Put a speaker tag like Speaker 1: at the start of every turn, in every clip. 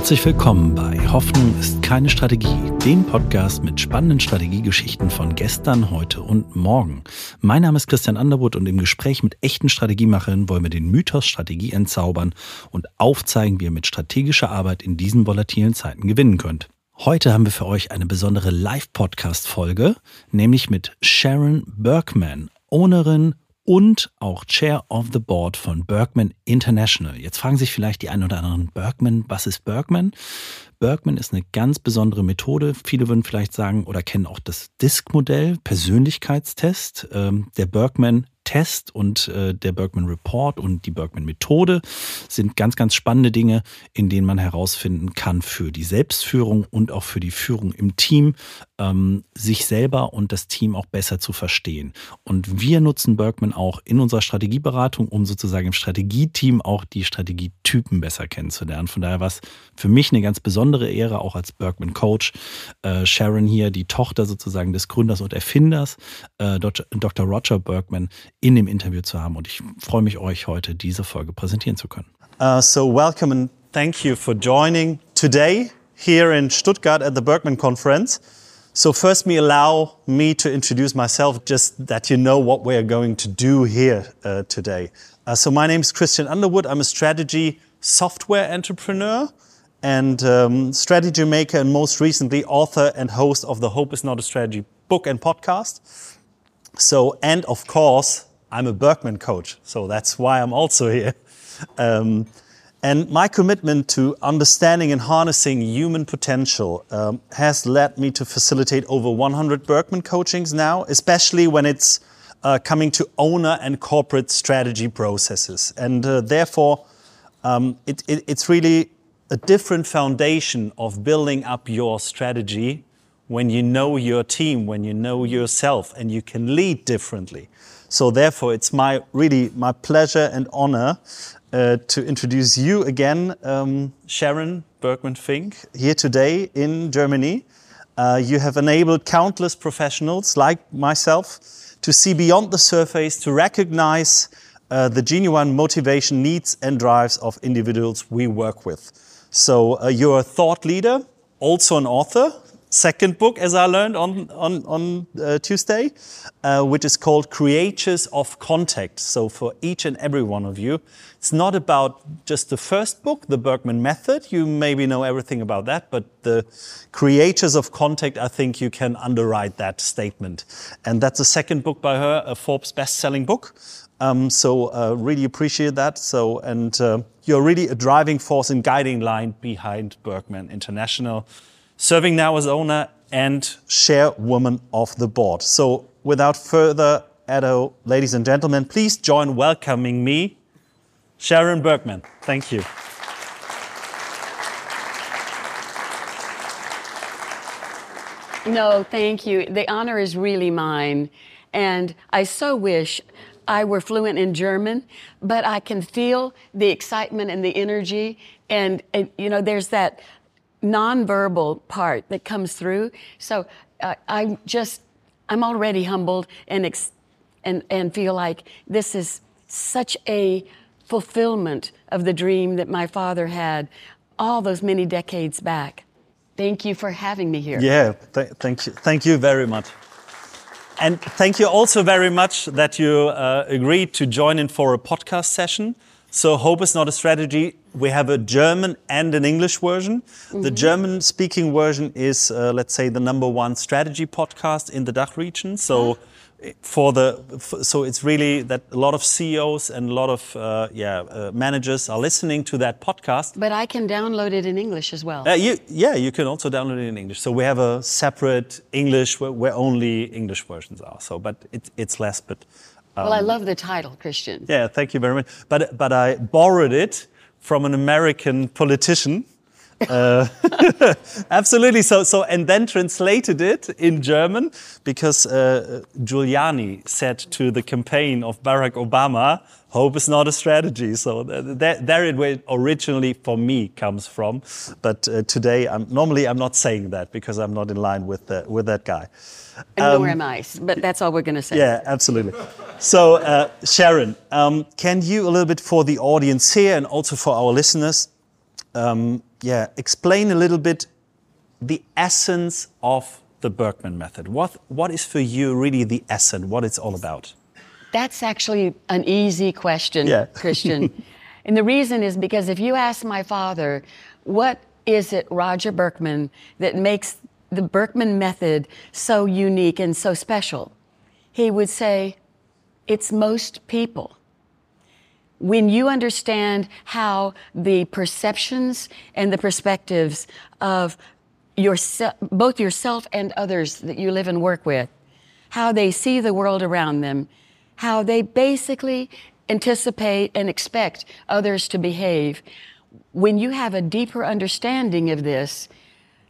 Speaker 1: Herzlich willkommen bei Hoffnung ist keine Strategie, dem Podcast mit spannenden Strategiegeschichten von gestern, heute und morgen. Mein Name ist Christian Underwood und im Gespräch mit echten Strategiemachern wollen wir den Mythos Strategie entzaubern und aufzeigen, wie ihr mit strategischer Arbeit in diesen volatilen Zeiten gewinnen könnt. Heute haben wir für euch eine besondere Live-Podcast-Folge, nämlich mit Sharon Berkman, Ownerin und auch Chair of the Board von Bergman International. Jetzt fragen sich vielleicht die ein oder anderen, Bergman, was ist Bergman? Bergman ist eine ganz besondere Methode. Viele würden vielleicht sagen oder kennen auch das DISC-Modell, Persönlichkeitstest. Ähm, der Bergman Test und äh, der Bergman Report und die Bergman Methode sind ganz, ganz spannende Dinge, in denen man herausfinden kann für die Selbstführung und auch für die Führung im Team, ähm, sich selber und das Team auch besser zu verstehen. Und wir nutzen Bergman auch in unserer Strategieberatung, um sozusagen im Strategieteam auch die Strategietypen besser kennenzulernen. Von daher war es für mich eine ganz besondere Ehre, auch als Bergman Coach, äh, Sharon hier, die Tochter sozusagen des Gründers und Erfinders, äh, Dr. Roger Bergman, in dem Interview zu haben. Und ich freue mich, euch heute diese Folge präsentieren zu können.
Speaker 2: Uh, so welcome and thank you for joining today here in Stuttgart at the Berkman Conference. So first me allow me to introduce myself just that you know what we're going to do here uh, today. Uh, so my name is Christian Underwood. I'm a strategy software entrepreneur and um, strategy maker and most recently author and host of the Hope is Not a Strategy book and podcast. So, and of course, I'm a Birkman coach, so that's why I'm also here. Um, and my commitment to understanding and harnessing human potential um, has led me to facilitate over 100 Birkman coachings now, especially when it's uh, coming to owner and corporate strategy processes. And uh, therefore, um, it, it, it's really a different foundation of building up your strategy when you know your team, when you know yourself, and you can lead differently. So therefore, it's my really my pleasure and honor uh, to introduce you again, um, Sharon Birkman Fink, here today in Germany. Uh, you have enabled countless professionals like myself to see beyond the surface, to recognize uh, the genuine motivation, needs, and drives of individuals we work with. So uh, you're a thought leader, also an author, second book, as I learned on, on, on uh, Tuesday, uh, which is called Creatures of Contact. So, for each and every one of you, it's not about just the first book, the Birkman Method. You maybe know everything about that, but the Creatures of Contact, I think you can underwrite that statement. And that's the second book by her, a Forbes best selling book. Um, so, uh, really appreciate that. So, and uh, you're really a driving force and guiding line behind Birkman International serving now as owner and chairwoman of the board. So, without further ado, ladies and gentlemen, please join welcoming me, Sharon Birkman. Thank you.
Speaker 3: No, thank you. The honor is really mine. And I so wish I were fluent in German, but I can feel the excitement and the energy. And, and you know, there's that nonverbal part that comes through. So uh, I'm just, I'm already humbled and, ex- and, and feel like this is such a fulfillment of the dream that my father had all those many decades back. Thank you for having me here.
Speaker 2: Yeah, th- thank you. Thank you very much. And thank you also very much that you uh, agreed to join in for a podcast session. So Hope is not a strategy. We have a German and an English version. Mm-hmm. The German speaking version is, uh, let's say, the number one strategy podcast in the DACH region. So for the so it's really that a lot of CEOs and a lot of uh, yeah uh, managers are listening to that podcast.
Speaker 3: But I can download it in English as well.
Speaker 2: Uh, you, yeah, you can also download it in English. So we have a separate English where, where only English versions are. So, but it, it's less, but
Speaker 3: um, well, I love the title, Christian.
Speaker 2: Yeah, thank you very much. But but I borrowed it from an American politician. uh, absolutely. So so and then translated it in German because uh, Giuliani said to the campaign of Barack Obama, "Hope is not a strategy." So that, there it originally for me comes from. But uh, today, I'm normally I'm not saying that because I'm not in line with the, with that guy.
Speaker 3: And um, nor am I, but that's all we're going to say.
Speaker 2: Yeah, absolutely. So, uh, Sharon, um, can you a little bit for the audience here and also for our listeners um, yeah, explain a little bit the essence of the Birkman method. What, what is for you really the essence, what it's all about?
Speaker 3: That's actually an easy question,
Speaker 2: Yeah.
Speaker 3: Christian. and the reason is because if you ask my father, what is it, Roger Birkman, that makes the Birkman method so unique and so special? He would say, it's most people. When you understand how the perceptions and the perspectives of yourself, both yourself and others that you live and work with, how they see the world around them, how they basically anticipate and expect others to behave. When you have a deeper understanding of this,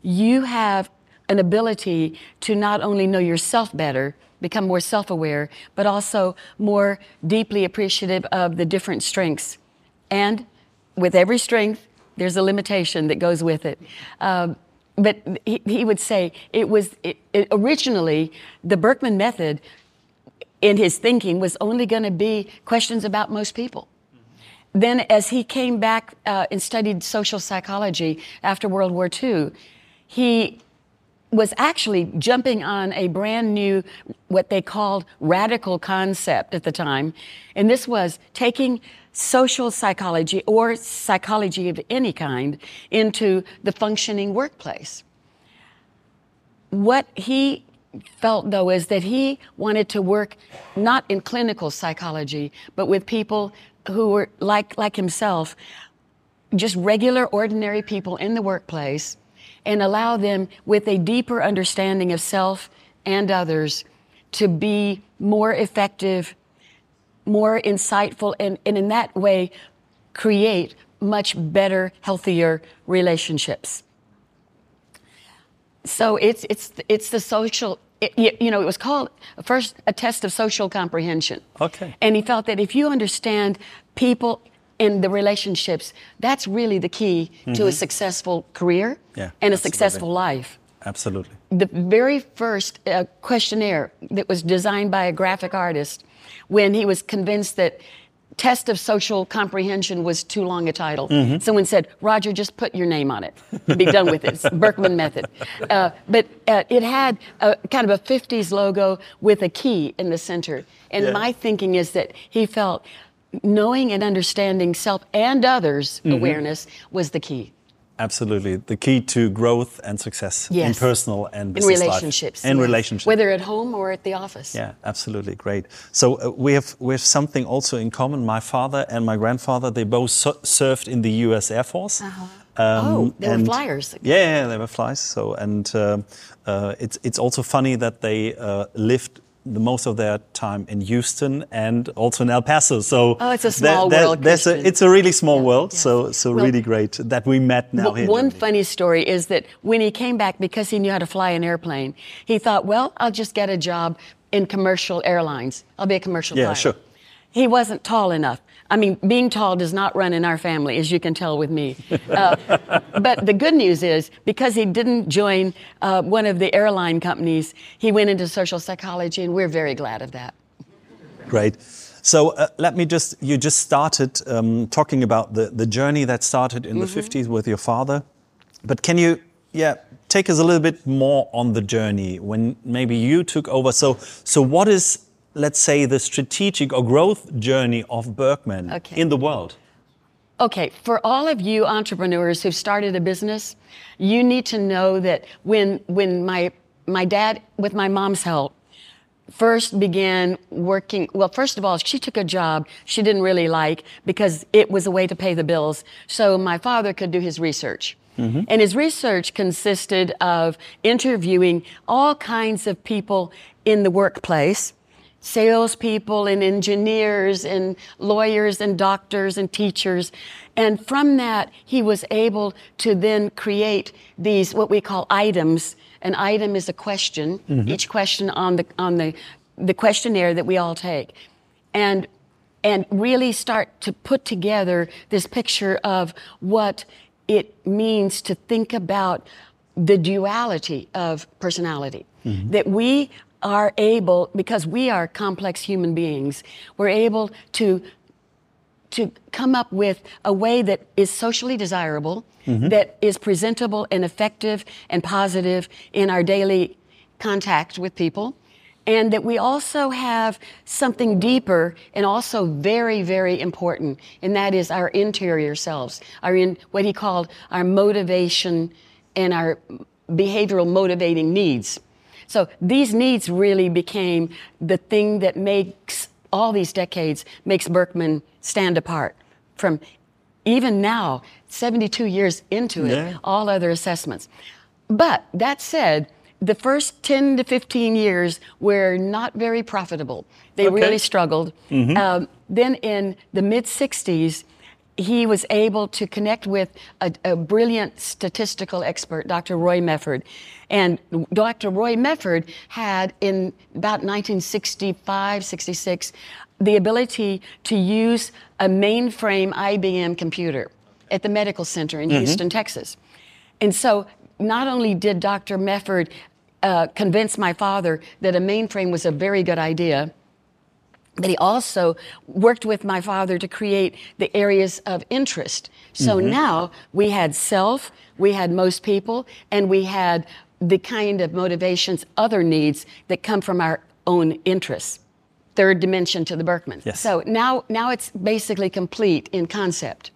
Speaker 3: you have an ability to not only know yourself better, become more self aware, but also more deeply appreciative of the different strengths. And with every strength, there's a limitation that goes with it. Um, but he, he would say it was it, it, originally the Birkman method in his thinking was only going to be questions about most people. Then, as he came back uh, and studied social psychology after World War II, he was actually jumping on a brand new, what they called radical concept at the time. And this was taking social psychology or psychology of any kind into the functioning workplace. What he felt though is that he wanted to work not in clinical psychology, but with people who were like, like himself, just regular, ordinary people in the workplace and allow them with a deeper understanding of self and others to be more effective, more insightful, and, and in that way create much better, healthier relationships. So it's, it's, it's the social, it, you know, it was called first a test of social comprehension.
Speaker 2: Okay.
Speaker 3: And he felt that if you understand people and the relationships, that's really the key to a successful career
Speaker 2: Mm-hmm. Yeah,
Speaker 3: and a
Speaker 2: absolutely.
Speaker 3: successful life.
Speaker 2: Absolutely.
Speaker 3: The very first uh, questionnaire that was designed by a graphic artist when he was convinced that test of social comprehension was too long a title.
Speaker 2: Mm-hmm.
Speaker 3: Someone said, Roger, just put your name on it. Be done with it. It's Birkman method. Uh, but uh, it had a kind of a 50s logo with a key in the center. And
Speaker 2: Yeah.
Speaker 3: my thinking is that he felt knowing and understanding self and others'
Speaker 2: Mm-hmm.
Speaker 3: awareness was the key.
Speaker 2: Absolutely. The key to growth and success in personal and
Speaker 3: In
Speaker 2: business life.
Speaker 3: relationships.
Speaker 2: In
Speaker 3: yes.
Speaker 2: relationships.
Speaker 3: Whether at home or at the office.
Speaker 2: Yeah, absolutely great. So uh, we have we have something also in common. My father and my grandfather they both so served in the U.S. Air Force.
Speaker 3: oh, they were
Speaker 2: and-
Speaker 3: flyers.
Speaker 2: Yeah, yeah, they were flies. So and uh, uh, it's it's also funny that they uh, lived the most of their time in Houston and also in El Paso. So
Speaker 3: Oh, it's a small
Speaker 2: there-
Speaker 3: world,
Speaker 2: There's a, it's a really small world.
Speaker 3: yeah.
Speaker 2: So so
Speaker 3: Well-
Speaker 2: really great that we met now
Speaker 3: Well,
Speaker 2: here.
Speaker 3: one funny story is that when he came back, because he knew how to fly an airplane, he thought, well, I'll just get a job in commercial airlines. I'll be a commercial
Speaker 2: Yeah,
Speaker 3: pilot.
Speaker 2: sure.
Speaker 3: He wasn't tall enough. I mean, being tall does not run in our family, as you can tell with me. Uh, but the good news is, because he didn't join uh, one of the airline companies, he went into social psychology, and we're very glad of that.
Speaker 2: Great. So uh, let me just, you just started um, talking about the, the journey that started in the 50s with your father. But can you, yeah, take us a little bit more on the journey when maybe you took over? So, so what is, let's say, the strategic or growth journey of Birkman
Speaker 3: Okay.
Speaker 2: in the world?
Speaker 3: Okay, for all of you entrepreneurs who've started a business, you need to know that when when my my dad with my mom's help first began working well first of all she took a job she didn't really like because it was a way to pay the bills so my father could do his research mm-hmm. and his research consisted of interviewing all kinds of people in the workplace salespeople and engineers and lawyers and doctors and teachers. And from that, he was able to then create these, what we call items. An item is a question, mm-hmm. each question on the, on the, the questionnaire that we all take. And, and really start to put together this picture of what it means to think about the duality of personality. Mm-hmm. That we are able, because we are complex human beings, we're able to to come up with a way that is socially desirable, mm-hmm. that is presentable and effective and positive in our daily contact with people, and that we also have something deeper and also very, very important, and that is our interior selves, our in what he called our motivation and our behavioral motivating needs. So these needs really became the thing that makes all these decades makes Birkman stand apart from even now, 72 years into it,
Speaker 2: Yeah.
Speaker 3: all other assessments. But that said, the first 10 to 15 years were not very profitable. They
Speaker 2: Okay.
Speaker 3: really struggled. Um, then in the mid 60s, he was able to connect with a, a brilliant statistical expert, Dr. Roy Mefford. And Dr. Roy Mefford had, in about 1965, 66, the ability to use a mainframe IBM computer at the medical center in Houston, Texas. And so not only did Dr. Mefford uh, convince my father that a mainframe was a very good idea, but he also worked with my father to create the areas of interest. So mm-hmm. now we had self, we had most people, and we had the kind of motivations, other needs that come from our own interests. Third dimension to the Birkman.
Speaker 2: Yes.
Speaker 3: So now, now it's basically complete in concept.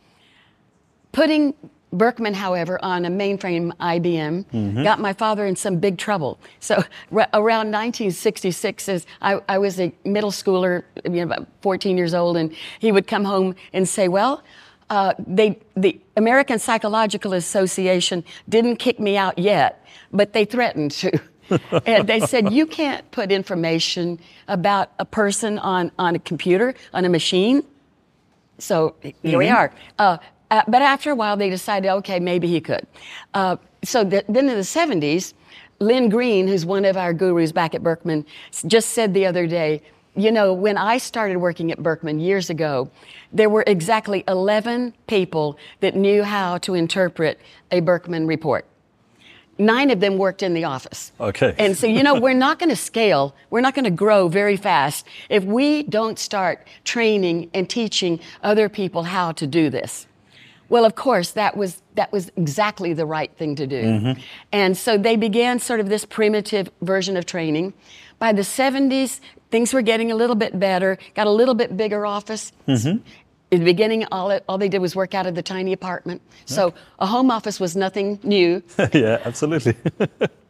Speaker 3: Putting Birkman, however, on a mainframe IBM got my father in some big trouble. So ra- around 1966, as I, I was a middle schooler, you know, about 14 years old, and he would come home and say, "Well, uh, they, the American Psychological Association didn't kick me out yet, but they threatened to." and they said you can't put information about a person on, on a computer on a machine so here we are. Uh, uh, but after a while, they decided, okay, maybe he could. Uh, so th- then in the 70s, Lynn Green, who's one of our gurus back at Birkman, just said the other day, you know, when I started working at Birkman years ago, there were exactly 11 people that knew how to interpret a Birkman report. Nine of them worked in the office.
Speaker 2: Okay.
Speaker 3: And so, you know, we're not going to scale, we're not going to grow very fast if we don't start training and teaching other people how to do this. Well, of course, that was that was exactly the right thing to do. Mm-hmm. And so they began sort of this primitive version of training. By the 70s, things were getting a little bit better, got a little bit bigger office. Mm-hmm. In the beginning, all, it, all they did was work out of the tiny apartment. So a home office was nothing new.
Speaker 2: yeah, absolutely.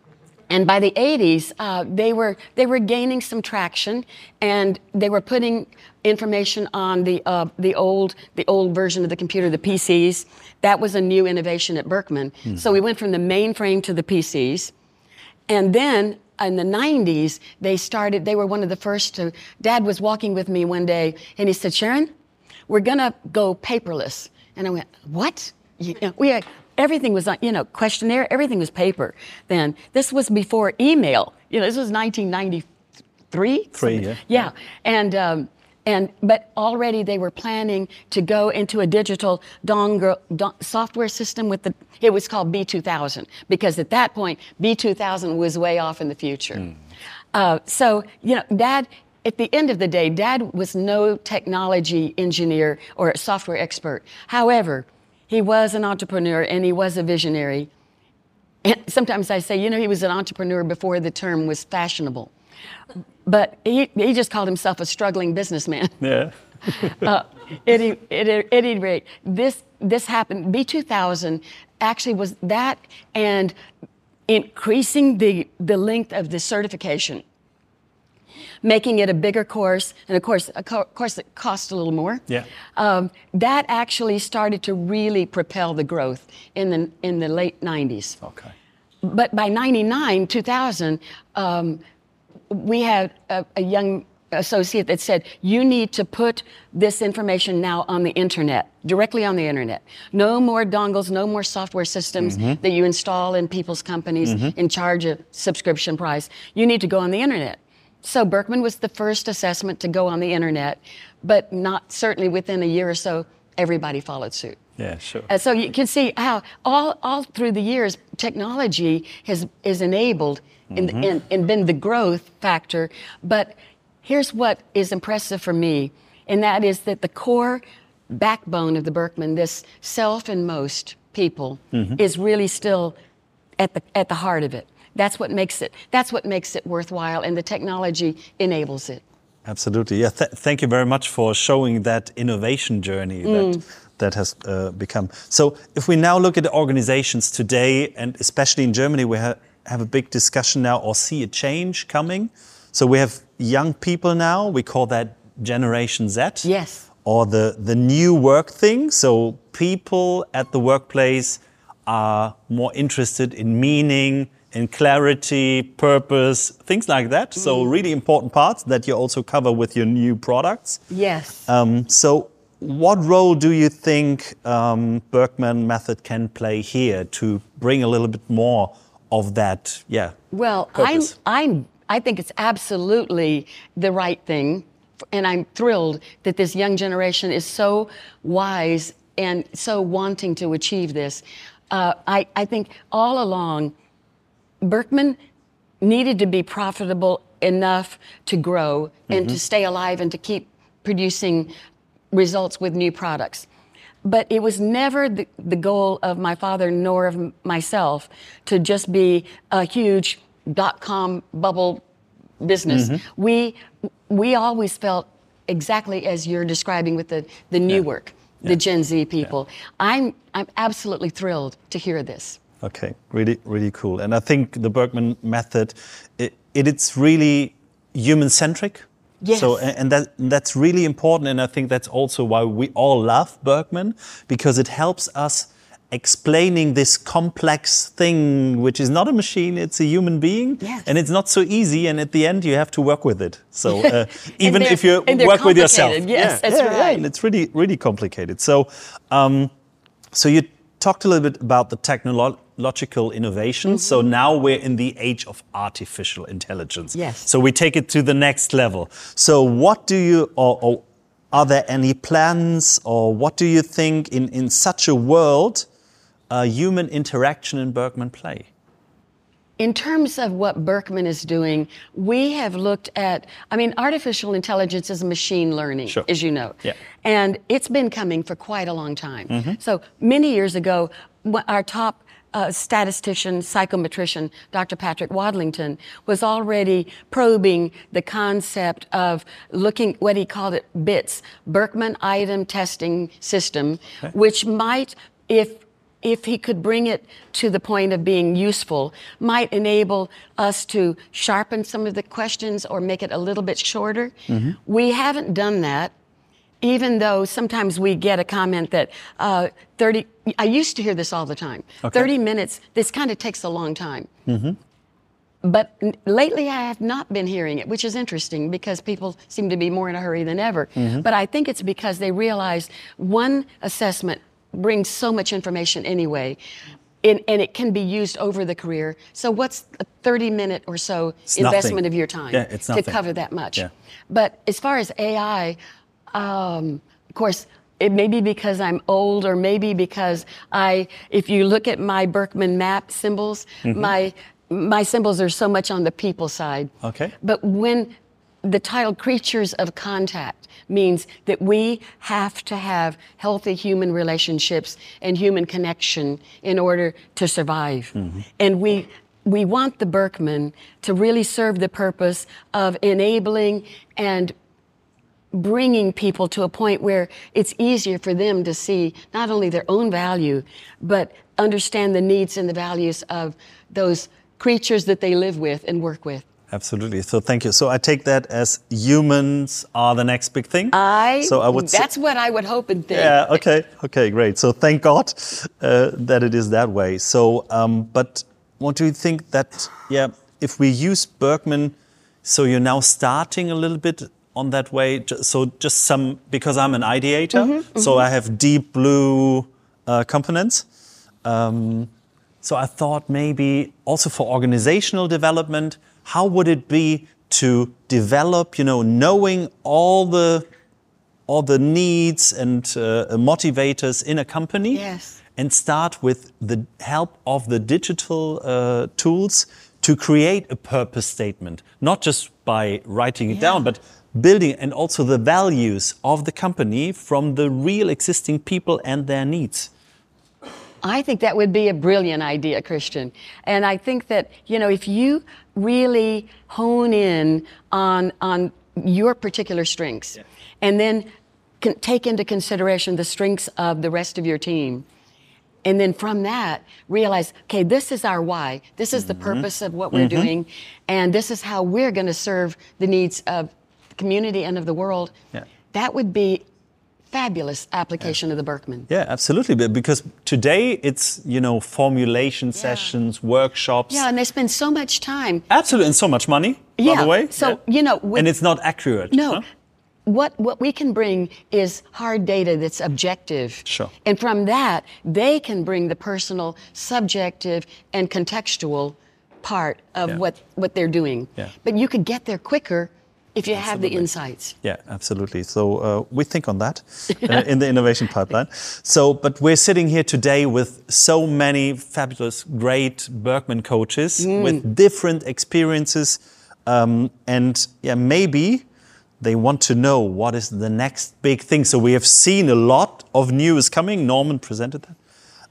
Speaker 3: And by the 80s, uh, they were they were gaining some traction, and they were putting information on the uh, the old the old version of the computer, the PCs. That was a new innovation at Birkman. So we went from the mainframe to the PCs, and then in the 90s they started. They were one of the first to. Dad was walking with me one day, and he said, "Sharon, we're gonna go paperless." And I went, "What?" You know, we had, everything was on, you know, questionnaire. Everything was paper. Then this was before email. You know, this was 1993.
Speaker 2: Three, yeah.
Speaker 3: Yeah, and um, and but already they were planning to go into a digital dongle don- software system with the. It was called B2000 because at that point B2000 was way off in the future. Uh, so you know, Dad. At the end of the day, Dad was no technology engineer or software expert. However, he was an entrepreneur and he was a visionary. And sometimes I say, you know, he was an entrepreneur before the term was fashionable. But he, he just called himself a struggling businessman.
Speaker 2: yeah.
Speaker 3: uh, at, any, at, any- at any rate, this, this happened. B2000 actually was that and increasing the, the length of the certification, making it a bigger course, and of course, a co- course that cost a little more.
Speaker 2: Yeah.
Speaker 3: Um, that actually started to really propel the growth in the, in the late 90s
Speaker 2: Okay.
Speaker 3: but by 99 2000 um, we had a, a young associate that said you need to put this information now on the internet directly on the internet no more dongles no more software systems that you install in people's companies and charge a subscription price you need to go on the internet so Birkman was the first assessment to go on the internet but not certainly within a year or so everybody followed suit
Speaker 2: Yeah, sure.
Speaker 3: uh, so you can see how all, all through the years, technology has is enabled and, and, and been the growth factor. But here's what is impressive for me, and that is that the core backbone of the Birkman, this self and most people, is really still at the at the heart of it. That's what makes it. That's what makes it worthwhile, and the technology enables it.
Speaker 2: Absolutely. Yeah. Th thank you very much for showing that innovation journey that that has uh, become. So, if we now look at organizations today, and especially in Germany, we ha have a big discussion now, or see a change coming. So we have young people now. We call that Generation Z.
Speaker 3: Yes.
Speaker 2: Or the the new work thing. So people at the workplace are more interested in meaning, in clarity, purpose, things like that. So really important parts that you also cover with your new products.
Speaker 3: Yes.
Speaker 2: Um, so, what role do you think um, Birkman method can play here to bring a little bit more of that? Yeah.
Speaker 3: Well, I'm. I'm, I think it's absolutely the right thing. And I'm thrilled that this young generation is so wise and so wanting to achieve this. Uh, I, I think all along, Birkman needed to be profitable enough to grow and to mm-hmm. stay alive and to keep producing results with new products. But it was never the, the goal of my father nor of myself to just be a huge dot com bubble business. Mm-hmm. We, we always felt exactly as you're describing with the, the new work, the Gen Z people. I'm, I'm absolutely thrilled to hear this.
Speaker 2: Okay, really, really cool. And I think the Birkman method, it, it it's really human centric.
Speaker 3: Yes.
Speaker 2: So, and that that's really important. And I think that's also why we all love Birkman because it helps us explaining this complex thing, which is not a machine; it's a human being,
Speaker 3: Yes.
Speaker 2: and it's not so easy. And at the end, you have to work with it. So, uh, even if you work with yourself.
Speaker 3: Yes,
Speaker 2: yeah,
Speaker 3: that's
Speaker 2: yeah,
Speaker 3: right.
Speaker 2: and it's really, really complicated. So. Um, so you talked a little bit about the technological innovations. So
Speaker 3: Mm-hmm.
Speaker 2: now we're in the age of artificial intelligence.
Speaker 3: Yes.
Speaker 2: So we take it to the next level. So what do you, or, or are there any plans, or what do you think in, in such a world, uh, human interaction in Birkman play?
Speaker 3: In terms of what Birkman is doing, we have looked at, I mean, artificial intelligence is machine learning,
Speaker 2: Sure.
Speaker 3: as you know.
Speaker 2: Yeah.
Speaker 3: And it's been coming for quite a long time. So many years ago, our top uh, statistician, psychometrician, Dr. Patrick Wadlington, was already probing the concept of looking, what he called it, BITS, Birkman Item Testing System, which might, if if he could bring it to the point of being useful, might enable us to sharpen some of the questions or make it a little bit shorter. We haven't done that, even though sometimes we get a comment that uh, 30, I used to hear this all the time
Speaker 2: Okay.
Speaker 3: 30 minutes, this kind of takes a long time. But n- lately, I have not been hearing it, which is interesting because people seem to be more in a hurry than ever. But I think it's because they realize one assessment brings so much information anyway, and, and it can be used over the career. So, what's a 30 minute or so
Speaker 2: It's nothing.
Speaker 3: investment of your time
Speaker 2: Yeah,
Speaker 3: to cover that much?
Speaker 2: Yeah.
Speaker 3: But as far as AI, um, of course, it may be because I'm old, or maybe because I, if you look at my Birkman map symbols,
Speaker 2: Mm-hmm.
Speaker 3: my my symbols are so much on the people side.
Speaker 2: Okay.
Speaker 3: But when the title creatures of contact means that we have to have healthy human relationships and human connection in order to survive. And we we want the Birkman to really serve the purpose of enabling and bringing people to a point where it's easier for them to see not only their own value, but understand the needs and the values of those creatures that they live with and work with.
Speaker 2: Absolutely. So thank you. So I take that as humans are the next big thing.
Speaker 3: I,
Speaker 2: So I would.
Speaker 3: that's what I would hope and think.
Speaker 2: Yeah. Okay. Okay. Great. So thank God uh, that it is that way. So, um, but what do you think that? Yeah, if we use Birkman, so you're now starting a little bit on that way. So just some because I'm an ideator, so I have deep blue uh, components. Um, so I thought maybe also for organizational development, how would it be to develop, you know, knowing all the all the needs and uh, motivators in a company
Speaker 3: Yes.
Speaker 2: and start with the help of the digital uh, tools to create a purpose statement not just by writing it down but building and also the values of the company from the real existing people and their needs.
Speaker 3: I think that would be a brilliant idea, Christian. And I think that, you know, if you really hone in on, on your particular strengths and then can take into consideration the strengths of the rest of your team, and then from that realize okay this is our why this is the mm-hmm. purpose of what we're mm-hmm. doing and this is how we're going to serve the needs of the community and of the world
Speaker 2: Yeah.
Speaker 3: that would be fabulous application of the Birkman
Speaker 2: Yeah, absolutely. But because today it's you know formulation sessions, workshops.
Speaker 3: yeah and they spend so much time
Speaker 2: Absolutely, and so much money. Yeah. By
Speaker 3: Yeah,
Speaker 2: the way.
Speaker 3: so, you know,
Speaker 2: and it's not accurate.
Speaker 3: No.
Speaker 2: huh?
Speaker 3: What, what we can bring is hard data that's objective.
Speaker 2: Sure.
Speaker 3: And from that, they can bring the personal, subjective, and contextual part of
Speaker 2: Yeah.
Speaker 3: what, what they're doing.
Speaker 2: Yeah.
Speaker 3: But you could get there quicker if you have the insights.
Speaker 2: Yeah, absolutely. So uh, we think on that uh, in the innovation pipeline. So, but we're sitting here today with so many fabulous, great Birkman coaches
Speaker 3: Mm.
Speaker 2: with different experiences, um, and yeah, maybe they want to know what is the next big thing. So we have seen a lot of news coming. Norman presented that.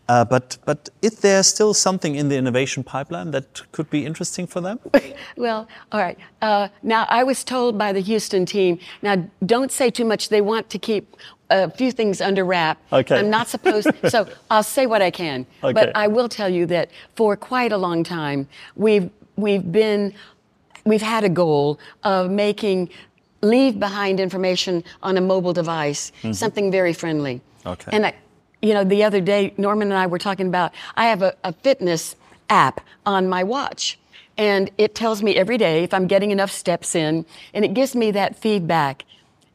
Speaker 2: Uh, but but is there still something in the innovation pipeline that could be interesting for them?
Speaker 3: Well, all right. Uh, now, I was told by the Houston team, now don't say too much. They want to keep a few things under wrap.
Speaker 2: Okay.
Speaker 3: I'm not supposed so I'll say what I can.
Speaker 2: Okay.
Speaker 3: But I will tell you that for quite a long time, we've, we've been, we've had a goal of making leave behind information on a mobile device, something very friendly.
Speaker 2: Mm-hmm. Okay.
Speaker 3: You know, the other day, Norman and I were talking about, I have a, a fitness app on my watch. And it tells me every day if I'm getting enough steps in, and it gives me that feedback.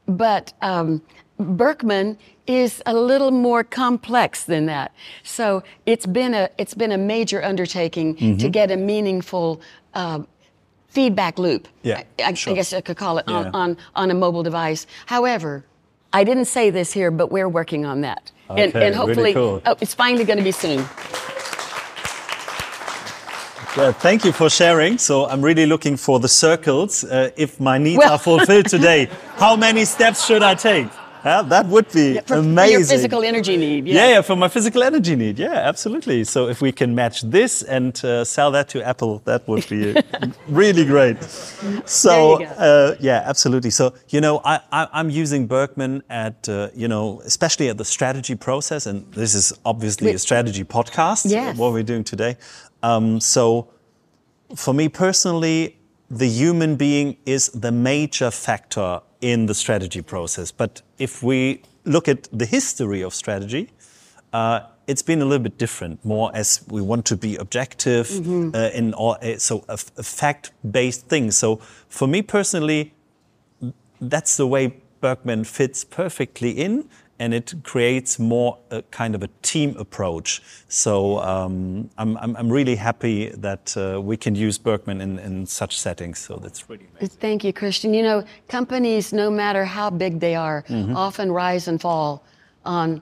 Speaker 3: But um, Birkman is a little more complex than that. So it's been a it's been a major undertaking
Speaker 2: Mm-hmm.
Speaker 3: to get a meaningful uh, feedback loop.
Speaker 2: Yeah,
Speaker 3: I, I,
Speaker 2: sure.
Speaker 3: I guess I could call it
Speaker 2: Yeah.
Speaker 3: on, on on a mobile device. However, I didn't say this here, but we're working on that. And,
Speaker 2: Okay,
Speaker 3: and
Speaker 2: really
Speaker 3: hopefully,
Speaker 2: cool.
Speaker 3: oh, it's finally going to be soon.
Speaker 2: Yeah, thank you for sharing. So I'm really looking for the circles. Uh, if my needs
Speaker 3: Well-
Speaker 2: are fulfilled today, how many steps should I take? Yeah, that would be
Speaker 3: For, for
Speaker 2: amazing.
Speaker 3: your physical energy need.
Speaker 2: yeah. yeah, for my physical energy need. Yeah, absolutely. So if we can match this and uh, sell that to Apple, that would be really great. So
Speaker 3: There you go.
Speaker 2: uh, yeah, absolutely. So you know, I, I, I'm using Birkman at uh, you know, especially at the strategy process, and this is obviously a strategy podcast.
Speaker 3: Yes.
Speaker 2: What we're doing today. Um, so for me personally, the human being is the major factor in the strategy process. But if we look at the history of strategy, uh, it's been a little bit different, more as we want to be objective uh, in all, uh, so a fact-based thing. So for me personally, that's the way Birkman fits perfectly in, and it creates more a kind of a team approach. So um, I'm, I'm, I'm really happy that uh, we can use Birkman in, in such settings. So that's really amazing.
Speaker 3: Thank you, Christian. You know, companies, no matter how big they are,
Speaker 2: Mm-hmm.
Speaker 3: often rise and fall on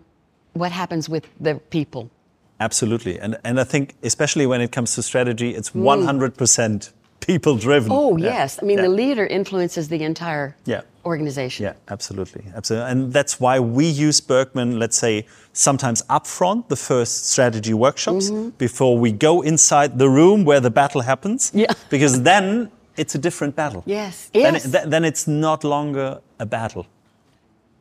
Speaker 3: what happens with the people.
Speaker 2: Absolutely, and and I think especially when it comes to strategy, it's 100% people driven.
Speaker 3: Mm. Oh,
Speaker 2: Yeah.
Speaker 3: yes. I mean,
Speaker 2: Yeah.
Speaker 3: the leader influences the entire
Speaker 2: Yeah.
Speaker 3: organization.
Speaker 2: Yeah, absolutely, absolutely, and that's why we use Birkman. Let's say sometimes upfront the first strategy workshops
Speaker 3: Mm-hmm.
Speaker 2: before we go inside the room where the battle happens.
Speaker 3: Yeah.
Speaker 2: because then it's a different battle.
Speaker 3: Yes,
Speaker 2: Then,
Speaker 3: yes.
Speaker 2: it- then it's not longer a battle.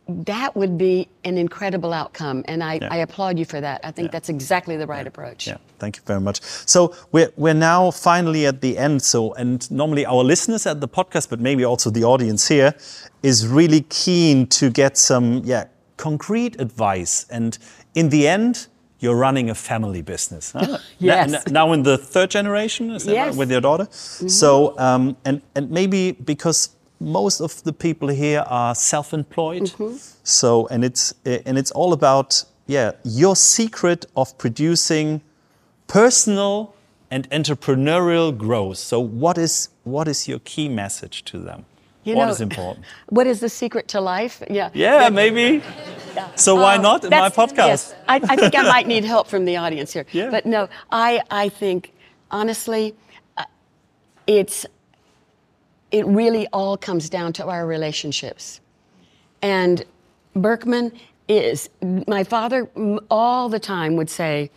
Speaker 3: That would be an incredible outcome, and I,
Speaker 2: Yeah.
Speaker 3: I applaud you for that. I think
Speaker 2: Yeah.
Speaker 3: that's exactly the right approach.
Speaker 2: Yeah, thank you very much. So we're, we're now finally at the end. So, and normally our listeners at the podcast, but maybe also the audience here, is really keen to get some, yeah, concrete advice. And in the end, you're running a family business. huh?
Speaker 3: Yes.
Speaker 2: Now, now in the third generation, is that
Speaker 3: Yes. Mm-hmm.
Speaker 2: with your daughter. So, um, and and maybe because most of the people here are self-employed,
Speaker 3: Mm-hmm.
Speaker 2: so and it's and it's all about yeah your secret of producing personal and entrepreneurial growth. So, what is what is your key message to them?
Speaker 3: You
Speaker 2: What
Speaker 3: know,
Speaker 2: is important?
Speaker 3: What is the secret to life? Yeah.
Speaker 2: Yeah, maybe. So why
Speaker 3: Um,
Speaker 2: not in my podcast?
Speaker 3: Yes, I, I think I might need help from the audience here.
Speaker 2: Yeah.
Speaker 3: But no, I, I think honestly, uh, it's it really all comes down to our relationships. And Birkman is, my father all the time would say,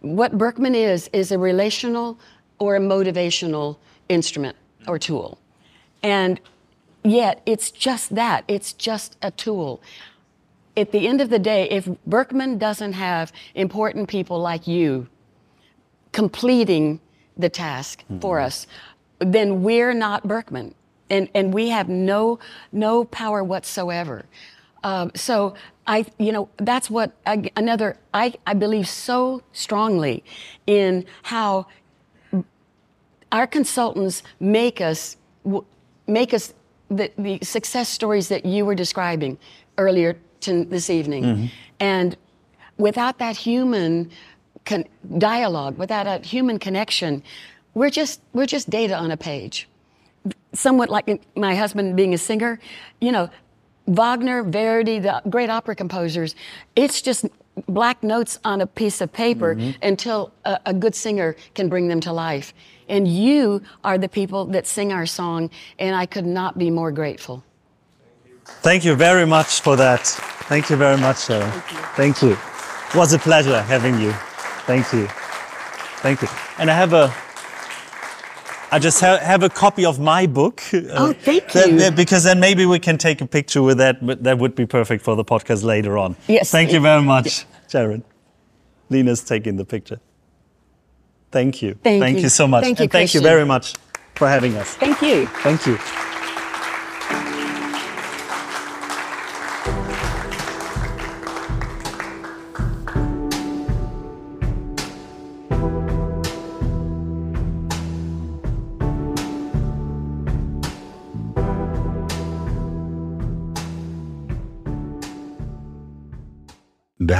Speaker 3: what Birkman is, is a relational or a motivational instrument or tool. And yet, it's just that it's just a tool. At the end of the day, if Birkman doesn't have important people like you completing the task mm-hmm. for us, then we're not Birkman. And, and we have no, no power whatsoever. Um, so I, you know, that's what I, another. I, I believe so strongly in how our consultants make us make us the, the success stories that you were describing earlier to this evening, mm-hmm. and without that human con- dialogue, without a human connection, we're just we're just data on a page. Somewhat like my husband being a singer, you know, Wagner, Verdi, the great opera composers, it's just black notes on a piece of paper mm-hmm. until a, a, good singer can bring them to life. And you are the people that sing our song, and I could not be more grateful.
Speaker 4: Thank you very much for that. Thank you very much, Sharon. Thank you. Thank you. It was a pleasure having you. Thank you. Thank you. And I have a I just ha have a copy of my book.
Speaker 3: Oh, thank you.
Speaker 4: That, because then maybe we can take a picture with that. But That would be perfect for the podcast later on.
Speaker 3: Yes.
Speaker 4: Thank you very much, Sharon. Lina's taking the picture. Thank you.
Speaker 3: Thank,
Speaker 4: thank
Speaker 3: you.
Speaker 4: you. so much.
Speaker 3: Thank you,
Speaker 4: and thank
Speaker 3: Christian.
Speaker 4: you very much for having us.
Speaker 3: Thank you.
Speaker 4: Thank you.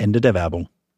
Speaker 2: Ende der Werbung.